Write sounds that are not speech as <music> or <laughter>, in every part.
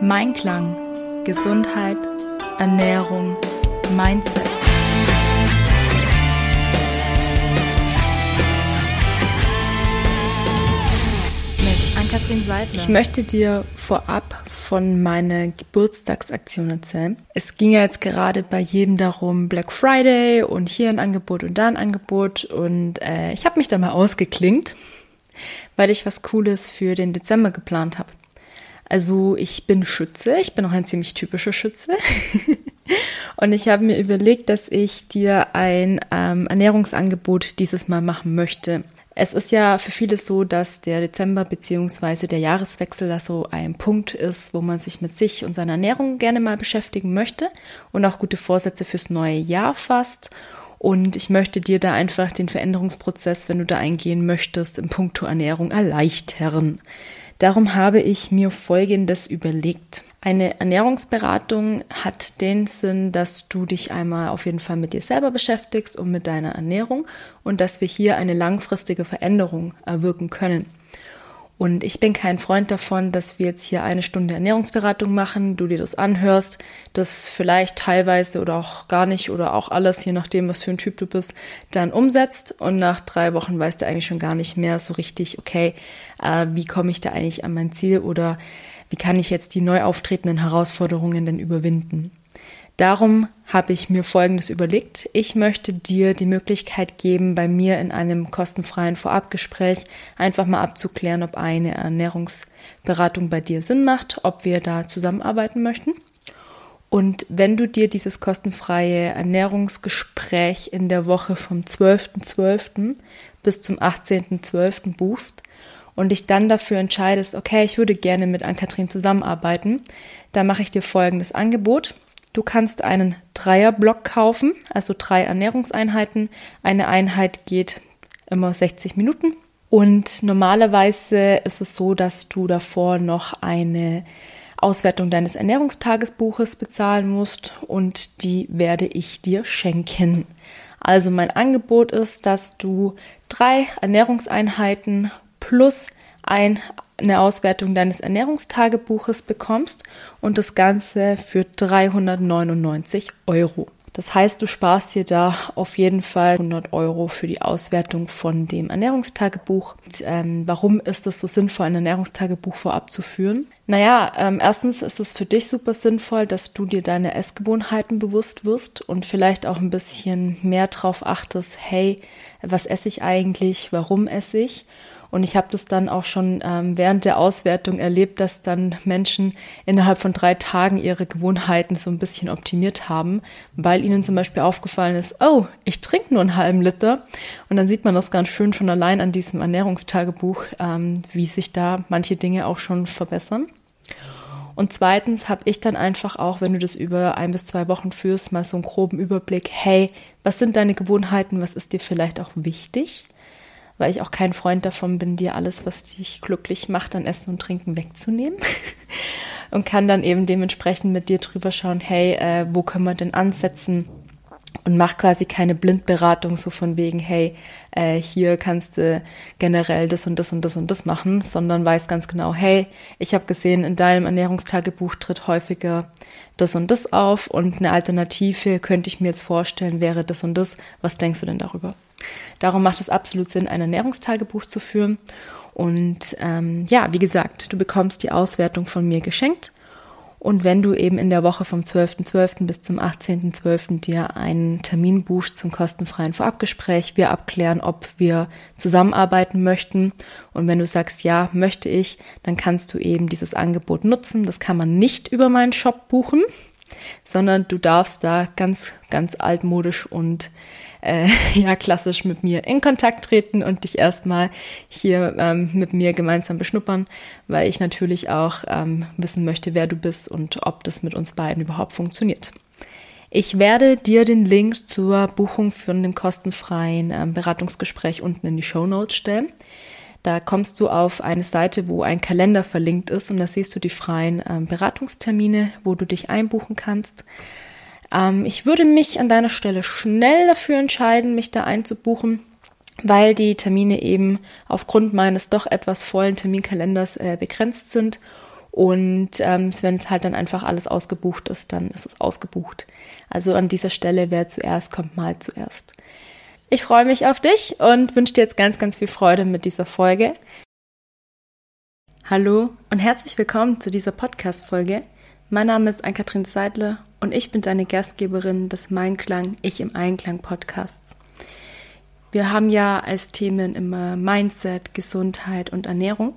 Mein Klang, Gesundheit, Ernährung, Mindset. Mit Ann-Kathrin Seidler. Ich möchte dir vorab von meiner Geburtstagsaktion erzählen. Es ging ja jetzt gerade bei jedem darum, Black Friday und hier ein Angebot und da ein Angebot und äh, ich habe mich da mal ausgeklingt, weil ich was Cooles für den Dezember geplant habe. Also ich bin Schütze, ich bin auch ein ziemlich typischer Schütze. <laughs> und ich habe mir überlegt, dass ich dir ein ähm, Ernährungsangebot dieses Mal machen möchte. Es ist ja für viele so, dass der Dezember beziehungsweise der Jahreswechsel da so ein Punkt ist, wo man sich mit sich und seiner Ernährung gerne mal beschäftigen möchte und auch gute Vorsätze fürs neue Jahr fasst. Und ich möchte dir da einfach den Veränderungsprozess, wenn du da eingehen möchtest, im Punkto Ernährung erleichtern. Darum habe ich mir Folgendes überlegt. Eine Ernährungsberatung hat den Sinn, dass du dich einmal auf jeden Fall mit dir selber beschäftigst und mit deiner Ernährung und dass wir hier eine langfristige Veränderung erwirken können. Und ich bin kein Freund davon, dass wir jetzt hier eine Stunde Ernährungsberatung machen, du dir das anhörst, das vielleicht teilweise oder auch gar nicht oder auch alles, je nachdem, was für ein Typ du bist, dann umsetzt und nach drei Wochen weißt du eigentlich schon gar nicht mehr so richtig, okay, äh, wie komme ich da eigentlich an mein Ziel oder wie kann ich jetzt die neu auftretenden Herausforderungen denn überwinden. Darum habe ich mir Folgendes überlegt. Ich möchte dir die Möglichkeit geben, bei mir in einem kostenfreien Vorabgespräch einfach mal abzuklären, ob eine Ernährungsberatung bei dir Sinn macht, ob wir da zusammenarbeiten möchten. Und wenn du dir dieses kostenfreie Ernährungsgespräch in der Woche vom 12.12. .12. bis zum 18.12. buchst und dich dann dafür entscheidest, okay, ich würde gerne mit Ann-Kathrin zusammenarbeiten, dann mache ich dir folgendes Angebot. Du kannst einen Dreierblock kaufen, also drei Ernährungseinheiten. Eine Einheit geht immer 60 Minuten. Und normalerweise ist es so, dass du davor noch eine Auswertung deines Ernährungstagesbuches bezahlen musst und die werde ich dir schenken. Also mein Angebot ist, dass du drei Ernährungseinheiten plus ein eine Auswertung deines Ernährungstagebuches bekommst und das Ganze für 399 Euro. Das heißt, du sparst dir da auf jeden Fall 100 Euro für die Auswertung von dem Ernährungstagebuch. Und, ähm, warum ist es so sinnvoll, ein Ernährungstagebuch vorab zu führen? Naja, ähm, erstens ist es für dich super sinnvoll, dass du dir deine Essgewohnheiten bewusst wirst und vielleicht auch ein bisschen mehr drauf achtest, hey, was esse ich eigentlich, warum esse ich? Und ich habe das dann auch schon ähm, während der Auswertung erlebt, dass dann Menschen innerhalb von drei Tagen ihre Gewohnheiten so ein bisschen optimiert haben, weil ihnen zum Beispiel aufgefallen ist, oh, ich trinke nur einen halben Liter. Und dann sieht man das ganz schön schon allein an diesem Ernährungstagebuch, ähm, wie sich da manche Dinge auch schon verbessern. Und zweitens habe ich dann einfach auch, wenn du das über ein bis zwei Wochen führst, mal so einen groben Überblick, hey, was sind deine Gewohnheiten, was ist dir vielleicht auch wichtig? Weil ich auch kein Freund davon bin, dir alles, was dich glücklich macht, an Essen und Trinken wegzunehmen. <laughs> und kann dann eben dementsprechend mit dir drüber schauen, hey, äh, wo können wir denn ansetzen? Und mach quasi keine Blindberatung so von wegen, hey, äh, hier kannst du generell das und das und das und das machen, sondern weiß ganz genau, hey, ich habe gesehen, in deinem Ernährungstagebuch tritt häufiger das und das auf und eine Alternative könnte ich mir jetzt vorstellen, wäre das und das. Was denkst du denn darüber? Darum macht es absolut Sinn, ein Ernährungstagebuch zu führen. Und ähm, ja, wie gesagt, du bekommst die Auswertung von mir geschenkt. Und wenn du eben in der Woche vom 12.12. .12. bis zum 18.12. dir einen Termin buchst zum kostenfreien Vorabgespräch, wir abklären, ob wir zusammenarbeiten möchten. Und wenn du sagst, ja, möchte ich, dann kannst du eben dieses Angebot nutzen. Das kann man nicht über meinen Shop buchen, sondern du darfst da ganz, ganz altmodisch und äh, <laughs> ja klassisch mit mir in Kontakt treten und dich erstmal hier ähm, mit mir gemeinsam beschnuppern, weil ich natürlich auch ähm, wissen möchte, wer du bist und ob das mit uns beiden überhaupt funktioniert. Ich werde dir den Link zur Buchung für ein kostenfreien ähm, Beratungsgespräch unten in die Show Notes stellen. Da kommst du auf eine Seite, wo ein Kalender verlinkt ist und da siehst du die freien ähm, Beratungstermine, wo du dich einbuchen kannst. Ähm, ich würde mich an deiner Stelle schnell dafür entscheiden, mich da einzubuchen, weil die Termine eben aufgrund meines doch etwas vollen Terminkalenders äh, begrenzt sind. Und ähm, wenn es halt dann einfach alles ausgebucht ist, dann ist es ausgebucht. Also an dieser Stelle, wer zuerst kommt, mal zuerst. Ich freue mich auf dich und wünsche dir jetzt ganz, ganz viel Freude mit dieser Folge. Hallo und herzlich willkommen zu dieser Podcast-Folge. Mein Name ist Ann-Kathrin Seidler und ich bin deine Gastgeberin des Mein Klang, Ich im Einklang Podcasts. Wir haben ja als Themen immer Mindset, Gesundheit und Ernährung.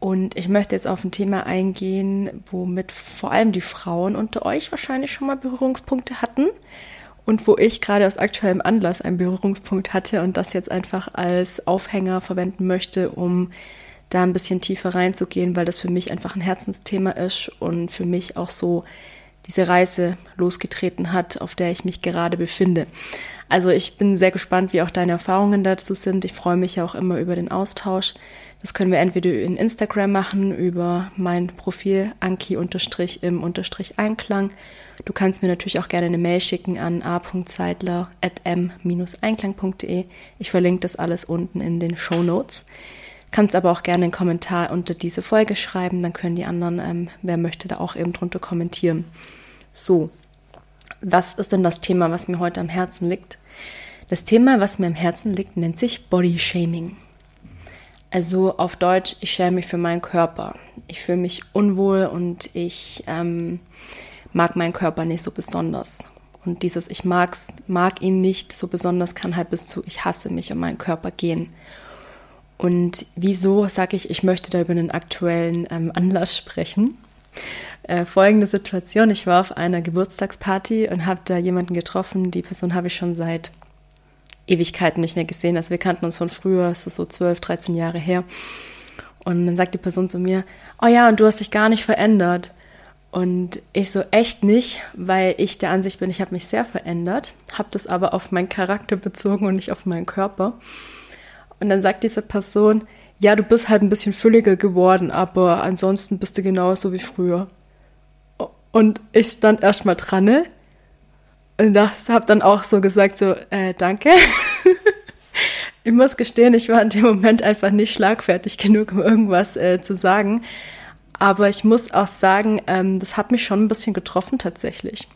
Und ich möchte jetzt auf ein Thema eingehen, womit vor allem die Frauen unter euch wahrscheinlich schon mal Berührungspunkte hatten und wo ich gerade aus aktuellem Anlass einen Berührungspunkt hatte und das jetzt einfach als Aufhänger verwenden möchte, um da ein bisschen tiefer reinzugehen, weil das für mich einfach ein Herzensthema ist und für mich auch so diese Reise losgetreten hat, auf der ich mich gerade befinde. Also ich bin sehr gespannt, wie auch deine Erfahrungen dazu sind. Ich freue mich ja auch immer über den Austausch. Das können wir entweder in Instagram machen, über mein Profil anki-im-einklang. Du kannst mir natürlich auch gerne eine Mail schicken an a.zeitler.m-einklang.de. Ich verlinke das alles unten in den Show Notes. Kannst aber auch gerne einen Kommentar unter diese Folge schreiben, dann können die anderen, ähm, wer möchte, da auch eben drunter kommentieren. So, was ist denn das Thema, was mir heute am Herzen liegt? Das Thema, was mir am Herzen liegt, nennt sich Body Shaming. Also auf Deutsch, ich schäme mich für meinen Körper. Ich fühle mich unwohl und ich ähm, mag meinen Körper nicht so besonders. Und dieses Ich mag's, mag ihn nicht so besonders kann halt bis zu Ich hasse mich und meinen Körper gehen. Und wieso sage ich, ich möchte da über einen aktuellen ähm, Anlass sprechen? Äh, folgende Situation, ich war auf einer Geburtstagsparty und habe da jemanden getroffen, die Person habe ich schon seit Ewigkeiten nicht mehr gesehen. Also wir kannten uns von früher, das ist so 12, 13 Jahre her. Und dann sagt die Person zu mir, oh ja, und du hast dich gar nicht verändert. Und ich so echt nicht, weil ich der Ansicht bin, ich habe mich sehr verändert, habe das aber auf meinen Charakter bezogen und nicht auf meinen Körper. Und dann sagt diese Person, ja, du bist halt ein bisschen fülliger geworden, aber ansonsten bist du genauso wie früher. Und ich stand erstmal dran? Und habe dann auch so gesagt, so, äh, danke. <laughs> ich muss gestehen, ich war in dem Moment einfach nicht schlagfertig genug, um irgendwas äh, zu sagen. Aber ich muss auch sagen, ähm, das hat mich schon ein bisschen getroffen tatsächlich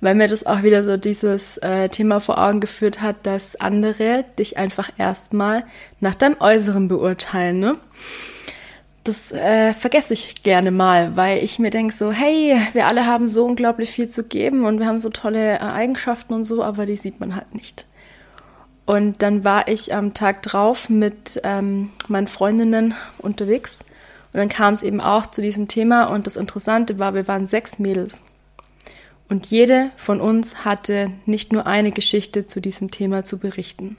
weil mir das auch wieder so dieses äh, Thema vor Augen geführt hat, dass andere dich einfach erstmal nach deinem Äußeren beurteilen. Ne? Das äh, vergesse ich gerne mal, weil ich mir denke so, hey, wir alle haben so unglaublich viel zu geben und wir haben so tolle äh, Eigenschaften und so, aber die sieht man halt nicht. Und dann war ich am Tag drauf mit ähm, meinen Freundinnen unterwegs und dann kam es eben auch zu diesem Thema und das Interessante war, wir waren sechs Mädels. Und jede von uns hatte nicht nur eine Geschichte zu diesem Thema zu berichten.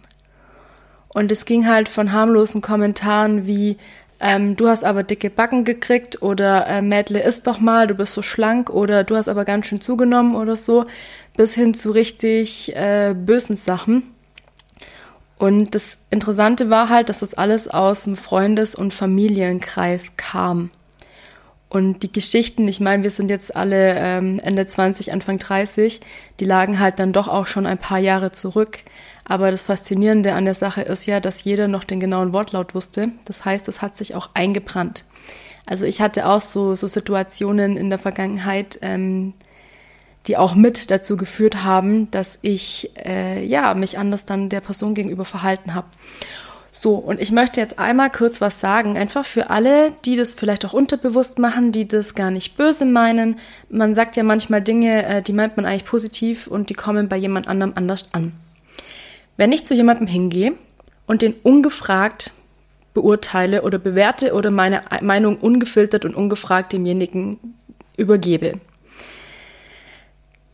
Und es ging halt von harmlosen Kommentaren wie, ähm, du hast aber dicke Backen gekriegt oder äh, Mädle isst doch mal, du bist so schlank oder du hast aber ganz schön zugenommen oder so, bis hin zu richtig äh, bösen Sachen. Und das Interessante war halt, dass das alles aus dem Freundes- und Familienkreis kam. Und die Geschichten, ich meine, wir sind jetzt alle ähm, Ende 20, Anfang 30, die lagen halt dann doch auch schon ein paar Jahre zurück. Aber das Faszinierende an der Sache ist ja, dass jeder noch den genauen Wortlaut wusste. Das heißt, es hat sich auch eingebrannt. Also ich hatte auch so, so Situationen in der Vergangenheit, ähm, die auch mit dazu geführt haben, dass ich äh, ja mich anders dann der Person gegenüber verhalten habe. So, und ich möchte jetzt einmal kurz was sagen, einfach für alle, die das vielleicht auch unterbewusst machen, die das gar nicht böse meinen. Man sagt ja manchmal Dinge, äh, die meint man eigentlich positiv und die kommen bei jemand anderem anders an. Wenn ich zu jemandem hingehe und den ungefragt beurteile oder bewerte oder meine Meinung ungefiltert und ungefragt demjenigen übergebe,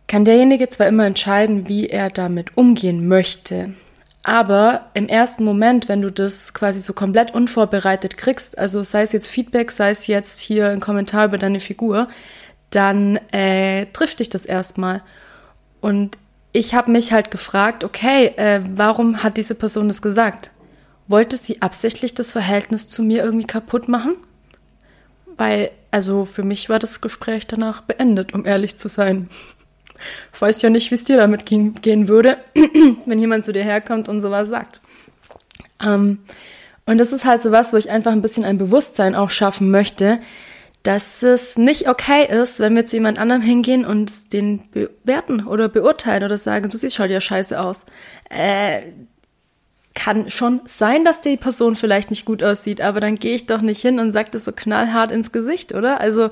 kann derjenige zwar immer entscheiden, wie er damit umgehen möchte. Aber im ersten Moment, wenn du das quasi so komplett unvorbereitet kriegst, also sei es jetzt Feedback, sei es jetzt hier ein Kommentar über deine Figur, dann äh, trifft dich das erstmal. Und ich habe mich halt gefragt, okay, äh, warum hat diese Person das gesagt? Wollte sie absichtlich das Verhältnis zu mir irgendwie kaputt machen? Weil, also für mich war das Gespräch danach beendet, um ehrlich zu sein. Ich weiß ja nicht, wie es dir damit gehen würde, <clears throat> wenn jemand zu dir herkommt und sowas sagt. Ähm, Und das ist halt so was, wo ich einfach ein bisschen ein Bewusstsein auch schaffen möchte, dass es nicht okay ist, wenn wir zu jemand anderem hingehen und den bewerten oder beurteilen oder sagen, du siehst halt ja scheiße aus. Äh, kann schon sein, dass die Person vielleicht nicht gut aussieht, aber dann gehe ich doch nicht hin und sage das so knallhart ins Gesicht, oder? Also,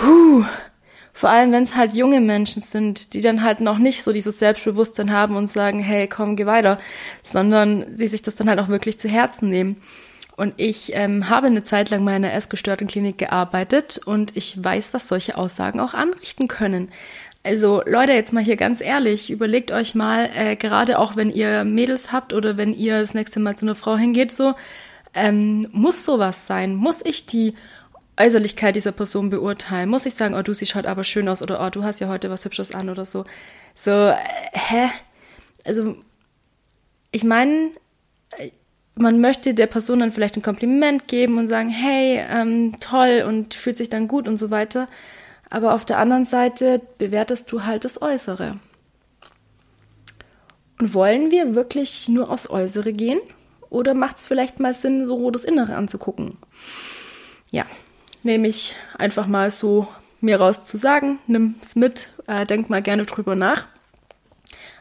huh, vor allem, wenn es halt junge Menschen sind, die dann halt noch nicht so dieses Selbstbewusstsein haben und sagen, hey, komm, geh weiter, sondern sie sich das dann halt auch wirklich zu Herzen nehmen. Und ich ähm, habe eine Zeit lang mal in einer essgestörten Klinik gearbeitet und ich weiß, was solche Aussagen auch anrichten können. Also Leute, jetzt mal hier ganz ehrlich, überlegt euch mal, äh, gerade auch wenn ihr Mädels habt oder wenn ihr das nächste Mal zu einer Frau hingeht, so, ähm, muss sowas sein? Muss ich die Äußerlichkeit dieser Person beurteilen? Muss ich sagen, oh, du siehst heute aber schön aus oder oh, du hast ja heute was Hübsches an oder so? So, äh, hä? Also, ich meine, äh, man möchte der Person dann vielleicht ein Kompliment geben und sagen, hey, ähm, toll und fühlt sich dann gut und so weiter. Aber auf der anderen Seite bewertest du halt das Äußere. Und wollen wir wirklich nur aufs Äußere gehen? Oder macht es vielleicht mal Sinn, so das Innere anzugucken? Ja, nehme ich einfach mal so mir raus zu sagen. Nimm es mit, äh, denk mal gerne drüber nach.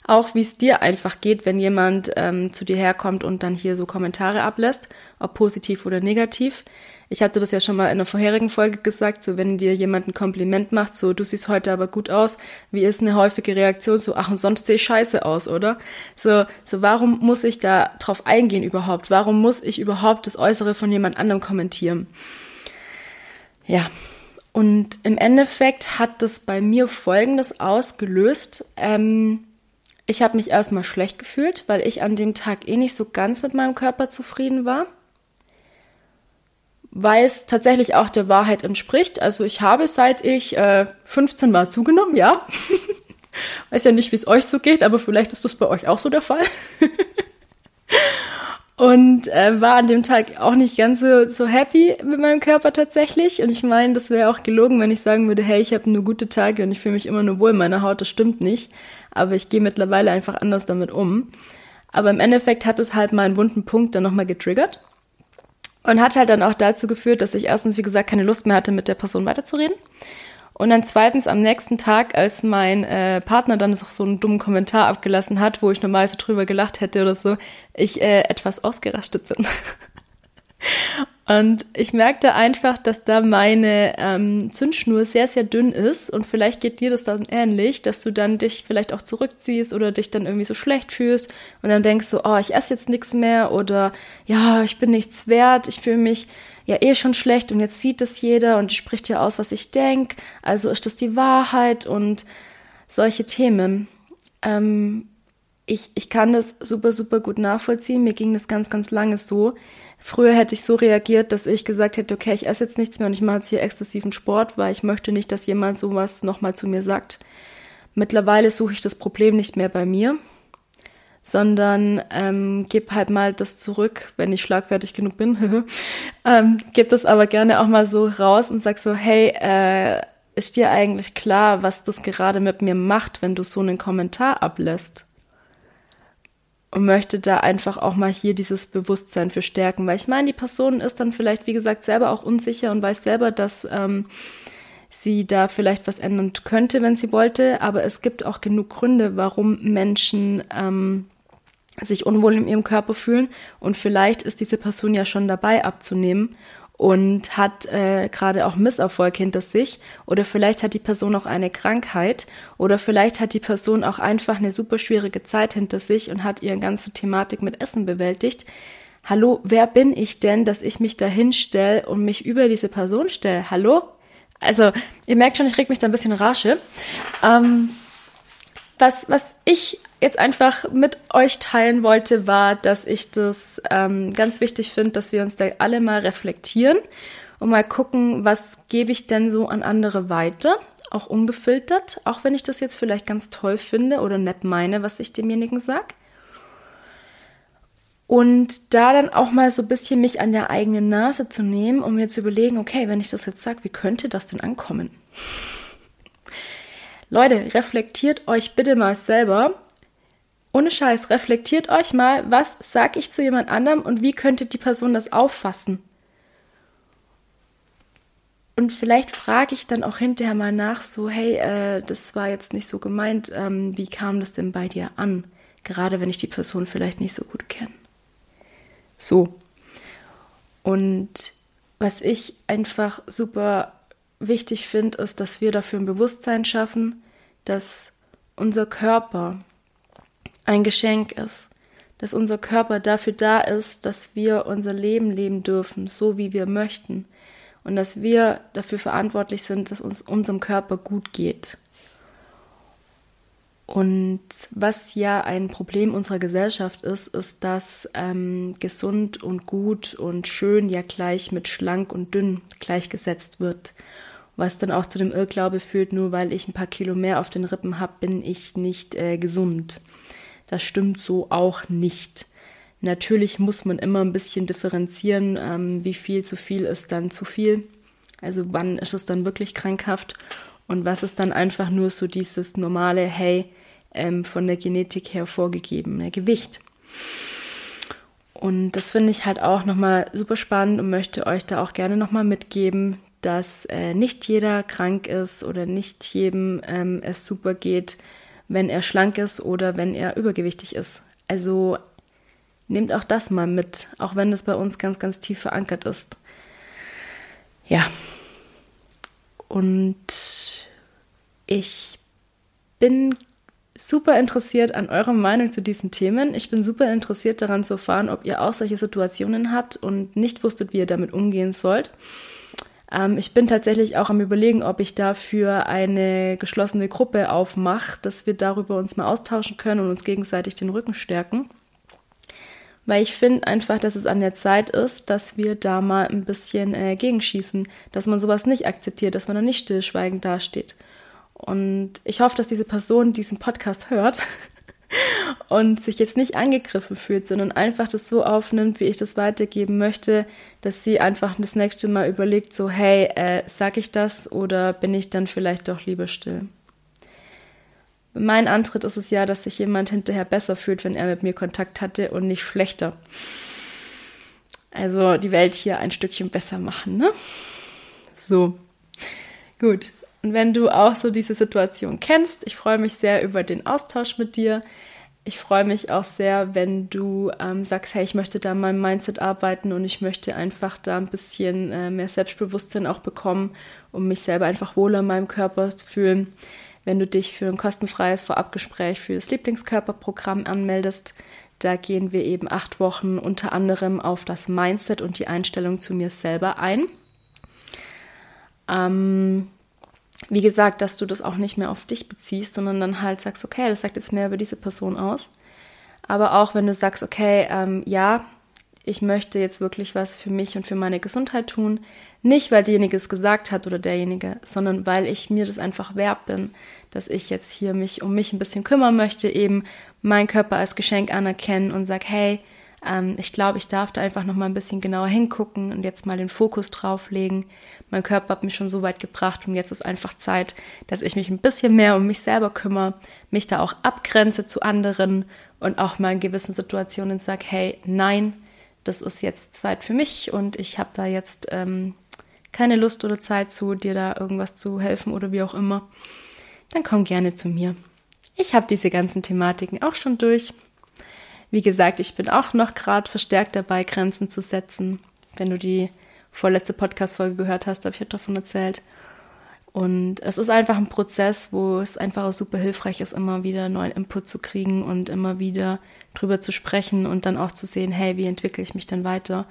Auch wie es dir einfach geht, wenn jemand ähm, zu dir herkommt und dann hier so Kommentare ablässt, ob positiv oder negativ. Ich hatte das ja schon mal in der vorherigen Folge gesagt, so wenn dir jemand ein Kompliment macht, so du siehst heute aber gut aus, wie ist eine häufige Reaktion, so ach und sonst sehe ich scheiße aus, oder? So, so warum muss ich da drauf eingehen überhaupt? Warum muss ich überhaupt das Äußere von jemand anderem kommentieren? Ja, und im Endeffekt hat das bei mir Folgendes ausgelöst. Ähm, ich habe mich erstmal schlecht gefühlt, weil ich an dem Tag eh nicht so ganz mit meinem Körper zufrieden war. Weil es tatsächlich auch der Wahrheit entspricht. Also ich habe seit ich äh, 15 war zugenommen, ja. <laughs> Weiß ja nicht, wie es euch so geht, aber vielleicht ist das bei euch auch so der Fall. <laughs> und äh, war an dem Tag auch nicht ganz so, so happy mit meinem Körper tatsächlich. Und ich meine, das wäre auch gelogen, wenn ich sagen würde, hey, ich habe nur gute Tage und ich fühle mich immer nur wohl in meiner Haut. Das stimmt nicht. Aber ich gehe mittlerweile einfach anders damit um. Aber im Endeffekt hat es halt meinen wunden Punkt dann nochmal getriggert. Und hat halt dann auch dazu geführt, dass ich erstens, wie gesagt, keine Lust mehr hatte, mit der Person weiterzureden. Und dann zweitens am nächsten Tag, als mein äh, Partner dann so einen dummen Kommentar abgelassen hat, wo ich normal so drüber gelacht hätte oder so, ich äh, etwas ausgerastet bin. <laughs> Und ich merkte einfach, dass da meine ähm, Zündschnur sehr, sehr dünn ist. Und vielleicht geht dir das dann ähnlich, dass du dann dich vielleicht auch zurückziehst oder dich dann irgendwie so schlecht fühlst und dann denkst du, oh, ich esse jetzt nichts mehr oder ja, ich bin nichts wert, ich fühle mich ja eh schon schlecht und jetzt sieht es jeder und spricht ja aus, was ich denk. Also ist das die Wahrheit und solche Themen. Ähm, ich, ich kann das super, super gut nachvollziehen. Mir ging das ganz, ganz lange so. Früher hätte ich so reagiert, dass ich gesagt hätte, okay, ich esse jetzt nichts mehr und ich mache jetzt hier exzessiven Sport, weil ich möchte nicht, dass jemand sowas nochmal zu mir sagt. Mittlerweile suche ich das Problem nicht mehr bei mir, sondern ähm, gebe halt mal das zurück, wenn ich schlagfertig genug bin. <laughs> ähm, gebe das aber gerne auch mal so raus und sag so, hey, äh, ist dir eigentlich klar, was das gerade mit mir macht, wenn du so einen Kommentar ablässt? Und möchte da einfach auch mal hier dieses Bewusstsein für stärken, weil ich meine, die Person ist dann vielleicht, wie gesagt, selber auch unsicher und weiß selber, dass ähm, sie da vielleicht was ändern könnte, wenn sie wollte, aber es gibt auch genug Gründe, warum Menschen ähm, sich unwohl in ihrem Körper fühlen und vielleicht ist diese Person ja schon dabei abzunehmen und hat äh, gerade auch Misserfolg hinter sich oder vielleicht hat die Person auch eine Krankheit oder vielleicht hat die Person auch einfach eine super schwierige Zeit hinter sich und hat ihre ganze Thematik mit Essen bewältigt. Hallo, wer bin ich denn, dass ich mich da hinstelle und mich über diese Person stelle? Hallo? Also, ihr merkt schon, ich reg mich da ein bisschen rasche. Ähm, was, was ich jetzt einfach mit euch teilen wollte, war, dass ich das ähm, ganz wichtig finde, dass wir uns da alle mal reflektieren und mal gucken, was gebe ich denn so an andere weiter, auch ungefiltert, auch wenn ich das jetzt vielleicht ganz toll finde oder nett meine, was ich demjenigen sag. Und da dann auch mal so ein bisschen mich an der eigenen Nase zu nehmen, um mir zu überlegen, okay, wenn ich das jetzt sage, wie könnte das denn ankommen? Leute, reflektiert euch bitte mal selber ohne Scheiß, reflektiert euch mal, was sag ich zu jemand anderem und wie könnte die Person das auffassen? Und vielleicht frage ich dann auch hinterher mal nach, so, hey, äh, das war jetzt nicht so gemeint, ähm, wie kam das denn bei dir an? Gerade wenn ich die Person vielleicht nicht so gut kenne. So. Und was ich einfach super wichtig finde, ist, dass wir dafür ein Bewusstsein schaffen, dass unser Körper ein Geschenk ist, dass unser Körper dafür da ist, dass wir unser Leben leben dürfen, so wie wir möchten und dass wir dafür verantwortlich sind, dass uns unserem Körper gut geht. Und was ja ein Problem unserer Gesellschaft ist, ist, dass ähm, gesund und gut und schön ja gleich mit schlank und dünn gleichgesetzt wird. Was dann auch zu dem Irrglaube führt, nur weil ich ein paar Kilo mehr auf den Rippen habe, bin ich nicht äh, gesund. Das stimmt so auch nicht. Natürlich muss man immer ein bisschen differenzieren, ähm, wie viel zu viel ist dann zu viel. Also wann ist es dann wirklich krankhaft und was ist dann einfach nur so dieses normale, hey, ähm, von der Genetik her vorgegebene Gewicht. Und das finde ich halt auch nochmal super spannend und möchte euch da auch gerne nochmal mitgeben, dass äh, nicht jeder krank ist oder nicht jedem ähm, es super geht, wenn er schlank ist oder wenn er übergewichtig ist. Also nehmt auch das mal mit, auch wenn es bei uns ganz, ganz tief verankert ist. Ja. Und ich bin super interessiert an eurer Meinung zu diesen Themen. Ich bin super interessiert daran zu erfahren, ob ihr auch solche Situationen habt und nicht wusstet, wie ihr damit umgehen sollt. Ähm, ich bin tatsächlich auch am Überlegen, ob ich dafür eine geschlossene Gruppe aufmache, dass wir darüber uns mal austauschen können und uns gegenseitig den Rücken stärken weil ich finde einfach, dass es an der Zeit ist, dass wir da mal ein bisschen äh, gegenschießen, dass man sowas nicht akzeptiert, dass man da nicht stillschweigend dasteht. Und ich hoffe, dass diese Person diesen Podcast hört <laughs> und sich jetzt nicht angegriffen fühlt, sondern einfach das so aufnimmt, wie ich das weitergeben möchte, dass sie einfach das nächste Mal überlegt, so, hey, äh, sag ich das oder bin ich dann vielleicht doch lieber still? Mein Antritt ist es ja, dass sich jemand hinterher besser fühlt, wenn er mit mir Kontakt hatte und nicht schlechter. Also die Welt hier ein Stückchen besser machen, ne? So. Gut. Und wenn du auch so diese Situation kennst, ich freue mich sehr über den Austausch mit dir. Ich freue mich auch sehr, wenn du ähm, sagst, hey, ich möchte da mein Mindset arbeiten und ich möchte einfach da ein bisschen äh, mehr Selbstbewusstsein auch bekommen, um mich selber einfach wohler in meinem Körper zu fühlen wenn du dich für ein kostenfreies Vorabgespräch für das Lieblingskörperprogramm anmeldest. Da gehen wir eben acht Wochen unter anderem auf das Mindset und die Einstellung zu mir selber ein. Ähm, wie gesagt, dass du das auch nicht mehr auf dich beziehst, sondern dann halt sagst, okay, das sagt jetzt mehr über diese Person aus. Aber auch wenn du sagst, okay, ähm, ja, ich möchte jetzt wirklich was für mich und für meine Gesundheit tun, nicht, weil derjenige es gesagt hat oder derjenige, sondern weil ich mir das einfach wert bin, dass ich jetzt hier mich um mich ein bisschen kümmern möchte, eben meinen Körper als Geschenk anerkennen und sag, hey, ähm, ich glaube, ich darf da einfach noch mal ein bisschen genauer hingucken und jetzt mal den Fokus drauflegen. Mein Körper hat mich schon so weit gebracht und jetzt ist einfach Zeit, dass ich mich ein bisschen mehr um mich selber kümmere, mich da auch abgrenze zu anderen und auch mal in gewissen Situationen sag, hey, nein, das ist jetzt Zeit für mich und ich habe da jetzt ähm, keine Lust oder Zeit zu, dir da irgendwas zu helfen oder wie auch immer, dann komm gerne zu mir. Ich habe diese ganzen Thematiken auch schon durch. Wie gesagt, ich bin auch noch gerade verstärkt dabei, Grenzen zu setzen. Wenn du die vorletzte Podcast-Folge gehört hast, habe ich davon erzählt. Und es ist einfach ein Prozess, wo es einfach auch super hilfreich ist, immer wieder neuen Input zu kriegen und immer wieder drüber zu sprechen und dann auch zu sehen, hey, wie entwickle ich mich denn weiter?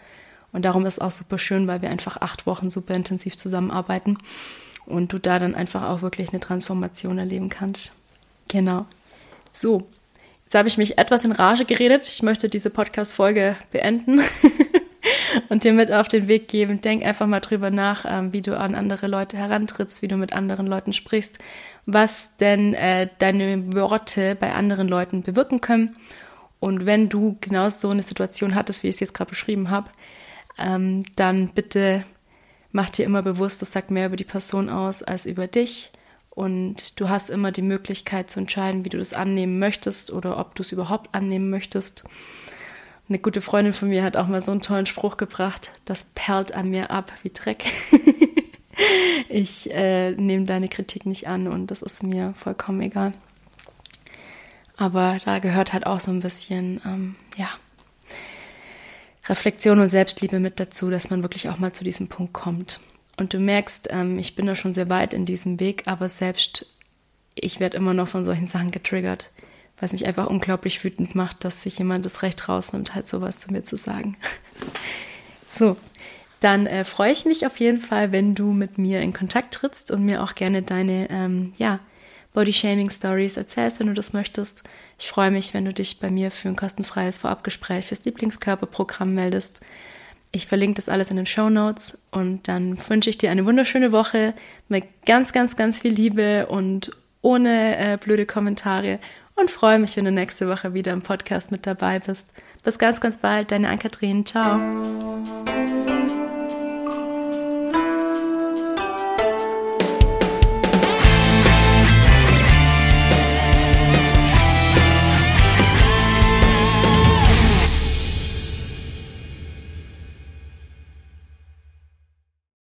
Und darum ist es auch super schön, weil wir einfach acht Wochen super intensiv zusammenarbeiten und du da dann einfach auch wirklich eine Transformation erleben kannst. Genau. So, jetzt habe ich mich etwas in Rage geredet. Ich möchte diese Podcast-Folge beenden <laughs> und dir mit auf den Weg geben. Denk einfach mal drüber nach, ähm, wie du an andere Leute herantrittst, wie du mit anderen Leuten sprichst, was denn äh, deine Worte bei anderen Leuten bewirken können. Und wenn du genau so eine Situation hattest, wie ich es jetzt gerade beschrieben habe, ähm, dann bitte mach dir immer bewusst, das sagt mehr über die Person aus als über dich Und du hast immer die Möglichkeit zu entscheiden, wie du das annehmen möchtest oder ob du es überhaupt annehmen möchtest. Eine gute Freundin von mir hat auch mal so einen tollen Spruch gebracht, das perlt an mir ab wie Dreck. <laughs> ich äh, nehme deine Kritik nicht an und das ist mir vollkommen egal. Aber da gehört halt auch so ein bisschen, ähm, ja, Reflexion und Selbstliebe mit dazu, dass man wirklich auch mal zu diesem Punkt kommt. Und du merkst, ähm, ich bin da schon sehr weit in diesem Weg, aber selbst ich werde immer noch von solchen Sachen getriggert, was mich einfach unglaublich wütend macht, dass sich jemand das Recht rausnimmt, halt sowas zu mir zu sagen. <laughs> so, dann äh, freue ich mich auf jeden Fall, wenn du mit mir in Kontakt trittst und mir auch gerne deine, ähm, ja, Body-Shaming-Stories erzählst, wenn du das möchtest. Ich freue mich, wenn du dich bei mir für ein kostenfreies Vorabgespräch fürs Lieblingskörperprogramm meldest. Ich verlinke das alles in den Show Notes und dann wünsche ich dir eine wunderschöne Woche mit ganz, ganz, ganz viel Liebe und ohne äh, blöde Kommentare und freue mich, wenn du nächste Woche wieder im Podcast mit dabei bist. Bis ganz, ganz bald, deine Ann-Kathrin. Ciao.